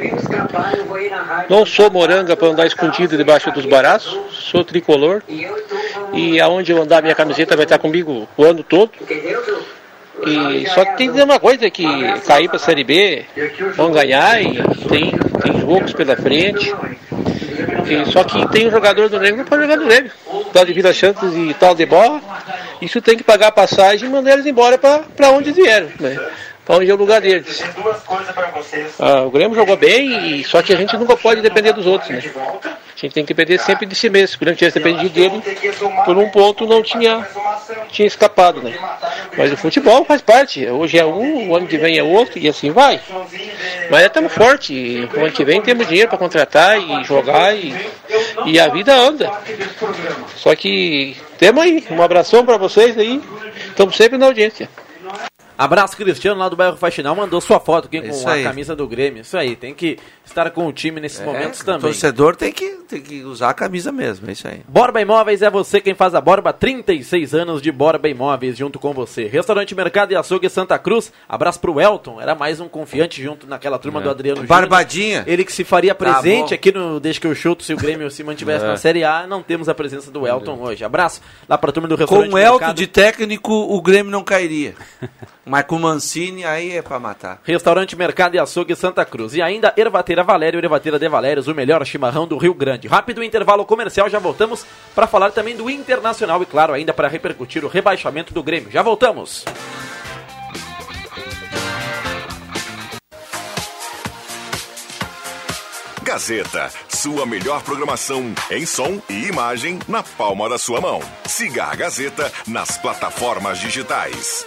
Não sou moranga para andar escondido debaixo dos baraços, sou tricolor. E aonde eu andar, minha camiseta vai estar comigo o ano todo. E só que tem que dizer uma coisa, que cair pra Série B, vão ganhar e tem, tem jogos pela frente. Só que tem um jogador do Grêmio que não pode jogar no Grêmio. Tal de Vila Santos e tal de bola. Isso tem que pagar a passagem e mandar eles embora para onde vieram. Né? Onde é o lugar deles. Ah, o Grêmio jogou bem, só que a gente nunca pode depender dos outros. Né? A gente tem que depender sempre de si mesmo. Se o Grêmio tivesse dependido dele, por um ponto não tinha, tinha escapado. Né? Mas o futebol faz parte. Hoje é um, o ano que vem é outro e assim vai. Mas estamos fortes. e O ano que vem temos dinheiro para contratar e jogar e, e a vida anda. Só que temos aí. Um abração para vocês aí. Estamos sempre na audiência. Abraço, Cristiano, lá do bairro Faxinal, mandou sua foto aqui com Isso a camisa do Grêmio. Isso aí, tem que estar com o time nesses momentos o também. torcedor tem que, tem que usar a camisa mesmo, é isso aí. Borba Imóveis é você quem faz a Borba, 36 anos de Borba Imóveis junto com você. Restaurante Mercado e Açougue Santa Cruz, abraço pro Elton, era mais um confiante junto naquela turma É. do Adriano Júnior. Barbadinha. Ele que se faria Tá presente bom. aqui no Deixa que eu chuto se o Grêmio se mantivesse É. na Série A, não temos a presença do Elton hoje. Abraço lá pra turma do Restaurante Com o Elton Mercado. de técnico, o Grêmio não cairia. Mas com o Mancini, aí é pra matar. Restaurante Mercado e Açougue Santa Cruz. E ainda Ervateira Valério, Ervateira de Valérios, o melhor chimarrão do Rio Grande. Rápido intervalo comercial, já voltamos para falar também do Internacional e, claro, ainda para repercutir o rebaixamento do Grêmio. Já voltamos. Gazeta, sua melhor programação em som e imagem na palma da sua mão. Siga a Gazeta nas plataformas digitais.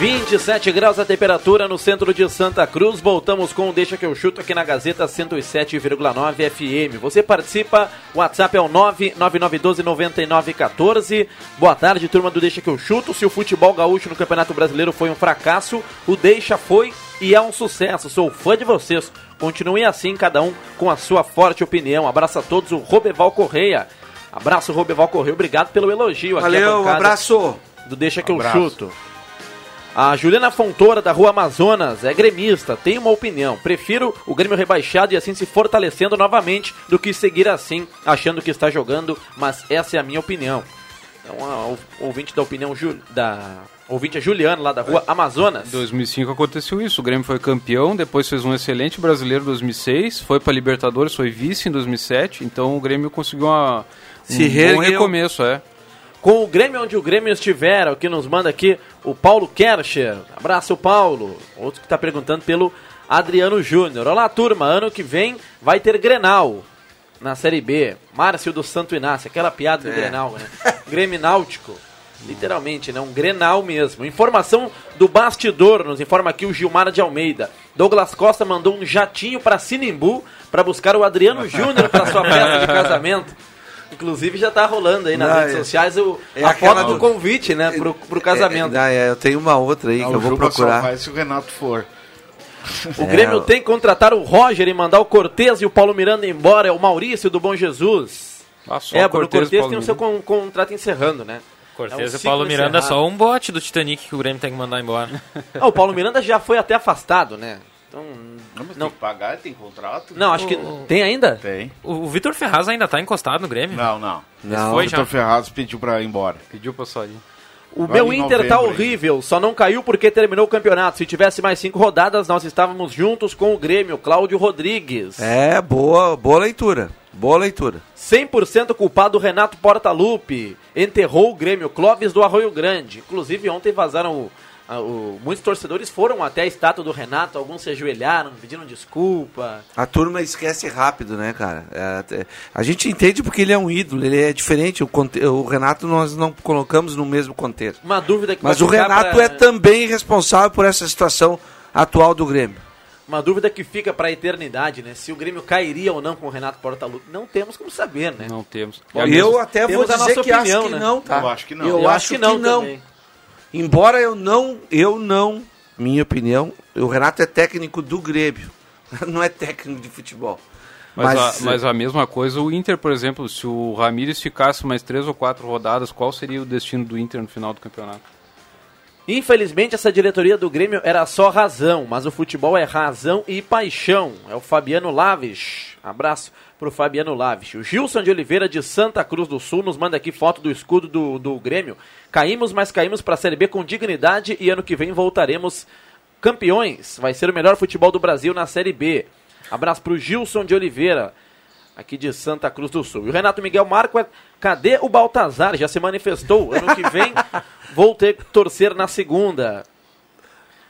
27 graus a temperatura no centro de Santa Cruz. Voltamos com o Deixa que eu chuto aqui na Gazeta 107,9 FM. Você participa, o WhatsApp é o 999129914. Boa tarde, turma do Deixa que eu chuto. Se o futebol gaúcho no Campeonato Brasileiro foi um fracasso, o Deixa foi e é um sucesso. Sou fã de vocês. Continuem assim, cada um com a sua forte opinião. Abraço a todos, o Robeval Correia. Abraço, Robeval Correia. Obrigado pelo elogio aqui. Valeu, bancada abraço. Do Deixa que eu Abraço. chuto. A Juliana Fontoura, da Rua Amazonas, é gremista, tem uma opinião. Prefiro o Grêmio rebaixado e assim se fortalecendo novamente do que seguir assim, achando que está jogando, mas essa é a minha opinião. Então, a ou- ouvinte da opinião Ju- da ouvinte é Juliana, lá da Rua Amazonas. Em 2005 aconteceu isso. O Grêmio foi campeão, depois fez um excelente brasileiro em 2006, foi para Libertadores, foi vice em 2007. Então o Grêmio conseguiu uma, um Se bom reergueu. recomeço, é. Com o Grêmio onde o Grêmio estiver, o que nos manda aqui o Paulo Kercher. Abraço, Paulo. Outro que está perguntando pelo Adriano Júnior. Olá, turma. Ano que vem vai ter Grenal na Série B. Márcio do Santo Inácio. Aquela piada do É. Grenal, né? Grêmio Náutico. Literalmente, né? Um Grenal mesmo. Informação do bastidor, nos informa aqui o Gilmar de Almeida. Douglas Costa mandou um jatinho para Sinimbu para buscar o Adriano Júnior para sua festa de casamento. Inclusive já tá rolando aí nas Não, redes é- sociais o, é a foto do convite, né, pro, pro casamento. É, é, eu tenho uma outra aí Ah, que eu vou Juba só procurar. vai se o Renato for. O Grêmio tem que contratar o Roger e mandar o Cortez e o Paulo Miranda embora. É o Maurício do Bom Jesus. só é, o Cortez Paulo tem o seu con- contrato encerrando, né? Cortez É um e Paulo Miranda é encerrado. só um bote do Titanic que o Grêmio tem que mandar embora. Ah, o Paulo Miranda já foi até afastado, né? Então, Não, mas não, tem que pagar, tem contrato. não acho que O- tem ainda. Tem. O, o Vitor Ferraz ainda tá encostado no Grêmio? Não, não. Não. O Foi Vitor já. Ferraz pediu pra ir embora. Pediu pra sair. O Vai meu Inter tá horrível, só não caiu porque terminou o campeonato. Se tivesse mais cinco rodadas, nós estávamos juntos com o Grêmio, Cláudio Rodrigues. É, boa, boa leitura. Boa leitura. 100% culpado Renato Portaluppi. Enterrou o Grêmio Clóvis do Arroio Grande. Inclusive, ontem vazaram. O, o- muitos torcedores foram até a estátua do Renato, alguns se ajoelharam, pediram desculpa. A turma esquece rápido, né, cara? É, a gente entende porque ele é um ídolo, ele é diferente. O, o Renato nós não colocamos no mesmo contexto. Uma dúvida que Mas o Renato pra- é também responsável por essa situação atual do Grêmio. Uma dúvida que fica para a eternidade, né? Se o Grêmio cairia ou não com o Renato Portaluppi. Não temos como saber, né? Não temos. Bom, eu até vou dizer nossa que opinião, acho que né? não, tá? Eu acho que não. Eu, Eu acho, acho que que não não. também. Embora eu não, eu não, minha opinião, o Renato é técnico do Grêmio, não é técnico de futebol. Mas, Mas, a, mas a mesma coisa, o Inter, por exemplo, se o Ramires ficasse mais três ou quatro rodadas, qual seria o destino do Inter no final do campeonato? Infelizmente, essa diretoria do Grêmio era só razão, mas o futebol é razão e paixão. É o Fabiano Laves. Abraço pro Fabiano Laves. O Gilson de Oliveira, de Santa Cruz do Sul, nos manda aqui foto do escudo do, do Grêmio. Caímos, mas caímos para a Série B com dignidade e ano que vem voltaremos campeões. Vai ser o melhor futebol do Brasil na Série B. Abraço pro Gilson de Oliveira aqui de Santa Cruz do Sul. E o Renato Miguel Marco, cadê o Baltazar? Já se manifestou. Ano que vem vou ter que torcer na segunda.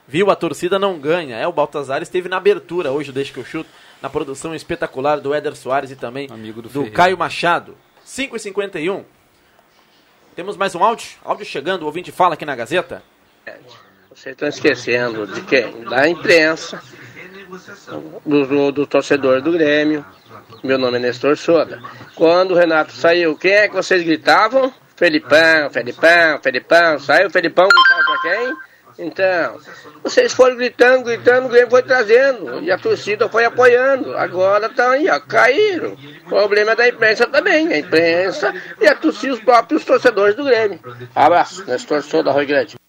Viu? A torcida não ganha. É, o Baltazar esteve na abertura hoje, deixa que eu chuto, na produção espetacular do Éder Soares e também Amigo do do. Caio Machado. 5h51. Temos mais um áudio? Áudio chegando, o ouvinte fala aqui na Gazeta. Vocês estão esquecendo de quem? Da imprensa, do, do, do torcedor do Grêmio. Meu nome é Nestor Soda. Quando o Renato saiu, quem é que vocês gritavam? Felipão, Felipão, Felipão. Saiu o Felipão, gritava pra quem? Então, vocês foram gritando, gritando, o Grêmio foi trazendo. E a torcida foi apoiando. Agora estão aí, ó, caíram. Problema da imprensa também. A imprensa e a torcida, os próprios torcedores do Grêmio. Abraço, Nestor Soda, Rui Grande.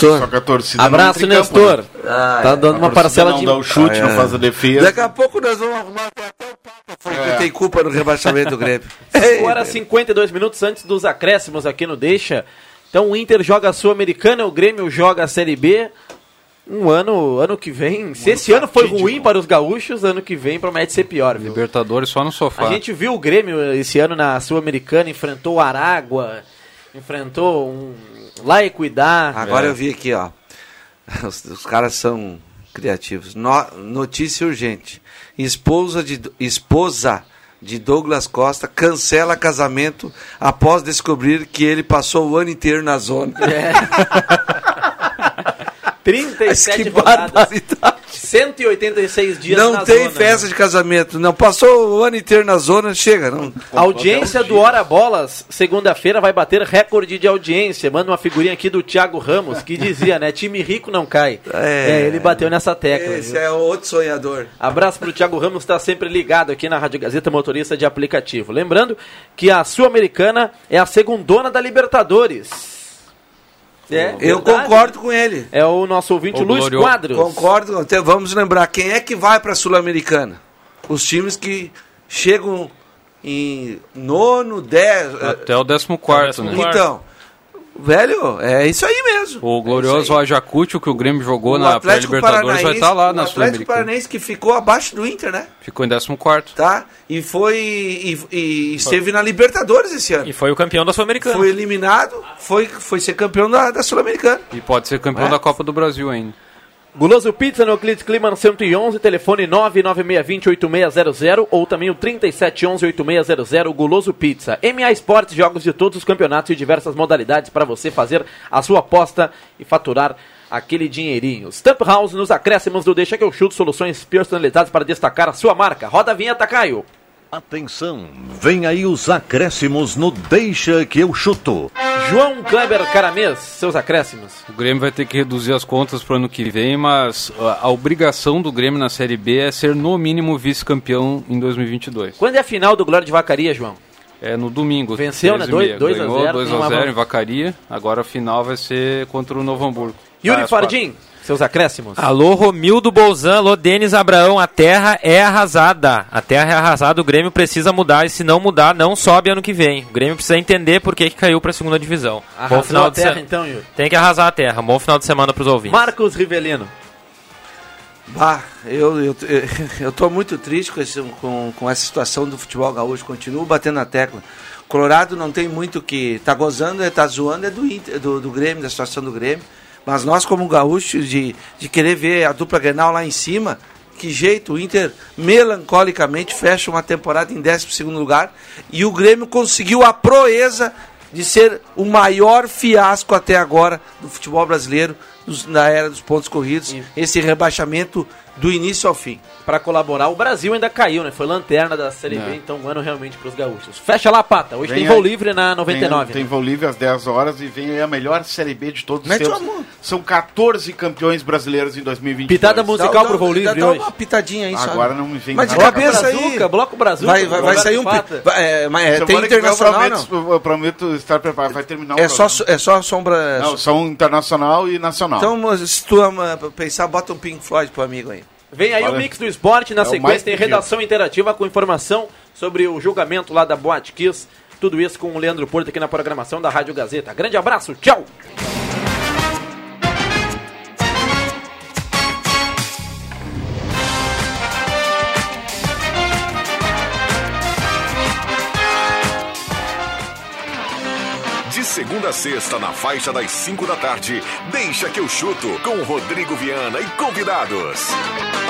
Só que a torcida Abraço, não em campo, Nestor. né? Tá dando A uma torcida parcela não de- dá o chute, não É. faz a defesa. Daqui a pouco nós vamos arrumar até o Papa foi É. que tem culpa no rebaixamento do Grêmio. 5 horas 52 minutos antes dos acréscimos aqui no Deixa. Então o Inter joga a Sul-Americana, o Grêmio joga a Série B. Um ano, ano que vem. Se esse ano foi ruim para os gaúchos, ano que vem promete ser pior, viu? Libertadores só no sofá. A gente viu o Grêmio esse ano na Sul-Americana, enfrentou o Aragua, enfrentou um lá e cuidar. Agora eu vi aqui, ó. Os, os caras são criativos. No- notícia urgente. Esposa de, esposa de Douglas Costa cancela casamento após descobrir que ele passou o ano inteiro na zona. É. 37 que rodadas. barbaridade. 186 dias não na tem zona. festa de casamento. Não passou o ano inteiro na zona, chega. Não. A audiência do Hora Bolas, segunda-feira, vai bater recorde de audiência. Manda uma figurinha aqui do Thiago Ramos, que dizia, né? Time rico não cai. É. É, ele bateu nessa tecla. Esse viu? é outro sonhador. Abraço pro Thiago Ramos, está sempre ligado aqui na Rádio Gazeta Motorista de aplicativo. Lembrando que a Sul-Americana é a segundona da Libertadores. É, Eu verdade. concordo com ele. É o nosso ouvinte Luiz Quadros. Concordo. Então, vamos lembrar quem é que vai para a Sul-Americana. Os times que chegam em nono, dez. Até o 14, né? Então, velho, é isso aí mesmo. O glorioso Ayacucho que o Grêmio jogou O na Atlético pré-Libertadores vai estar lá o na Atlético Sul-Americana. Paranaense que ficou abaixo do Inter, né? Ficou em 14. Tá? E foi. E, e esteve na Libertadores esse ano. E foi o campeão da Sul-Americana. Foi eliminado, foi, foi ser campeão da, da Sul-Americana. E pode ser campeão É. da Copa do Brasil ainda. Guloso Pizza no Euclides Clima 111, telefone 996208600 ou também o 37118600 Guloso Pizza. MA Esportes, jogos de todos os campeonatos e diversas modalidades para você fazer a sua aposta e faturar aquele dinheirinho. Stamp House nos acréscimos do Deixa que eu chuto soluções personalizadas para destacar a sua marca. Roda a vinheta, Caio. Atenção, vem aí os acréscimos no Deixa que eu chuto. João Kleber Caramês, seus acréscimos. O Grêmio vai ter que reduzir as contas para o ano que vem, mas a, obrigação do Grêmio na Série B é ser no mínimo vice-campeão em 2022. Quando é a final do Glória de Vacaria, João? É no domingo. Venceu, né? 13h30. Dois- dois a Ganhou zero, 2 tem a uma 0 mão. em Vacaria. Agora a final vai ser contra o Novo Hamburgo. Yuri Fardim, seus acréscimos. Alô, Romildo Bolzan, alô, Denis Abraão, a terra é arrasada. A terra é arrasada, o Grêmio precisa mudar e se não mudar, não sobe ano que vem. O Grêmio precisa entender por que, que caiu pra segunda divisão. Arrasou a de terra, se- então, Yuri. Tem que arrasar a terra. Bom final de semana pros ouvintes. Marcos Rivelino. Bah, eu, eu, eu, tô muito triste com, esse, com, com essa situação do futebol gaúcho. Continuo batendo na tecla. Colorado não tem muito o que. Tá gozando, é, tá zoando, é do, Inter- do, do Grêmio, da situação do Grêmio. Mas nós, como gaúchos, de, de querer ver a dupla Grenal lá em cima, que jeito, o Inter melancolicamente fecha uma temporada em 12 lugar e o Grêmio conseguiu a proeza de ser o maior fiasco até agora do futebol brasileiro dos- na era dos pontos corridos, esse rebaixamento do início ao fim. Para colaborar, o Brasil ainda caiu, né? Foi lanterna da Série B, É. então um ano realmente para os gaúchos. Fecha lá, Pata. Hoje Vem tem voo aí- livre na 99. Tem, tem voo livre às 10 horas e vem aí a melhor Série B de todos os tempos. São 14 campeões brasileiros em 2022. Pitada musical pro voo livre dá hoje. uma pitadinha aí. Agora não me vem Mas de cabeça aí. Brazuca, bloco Brazuca, Vai, vai, vai sair um. É, mas é, tem internacional, eu não? prometo, eu prometo estar preparado. Vai terminar o É só, é só sombra. Não, são internacional e nacional. Então, se tu ama pensar, bota um Pink Floyd pro amigo aí. Vem aí Olha, o Mix do Esporte, na é sequência tem redação interativa com informação sobre o julgamento lá da Boate Kiss. Tudo isso com o Leandro Porto aqui na programação da Rádio Gazeta. Grande abraço, tchau! De segunda a sexta, na faixa das 5 da tarde, deixa que eu chuto com Rodrigo Viana e convidados.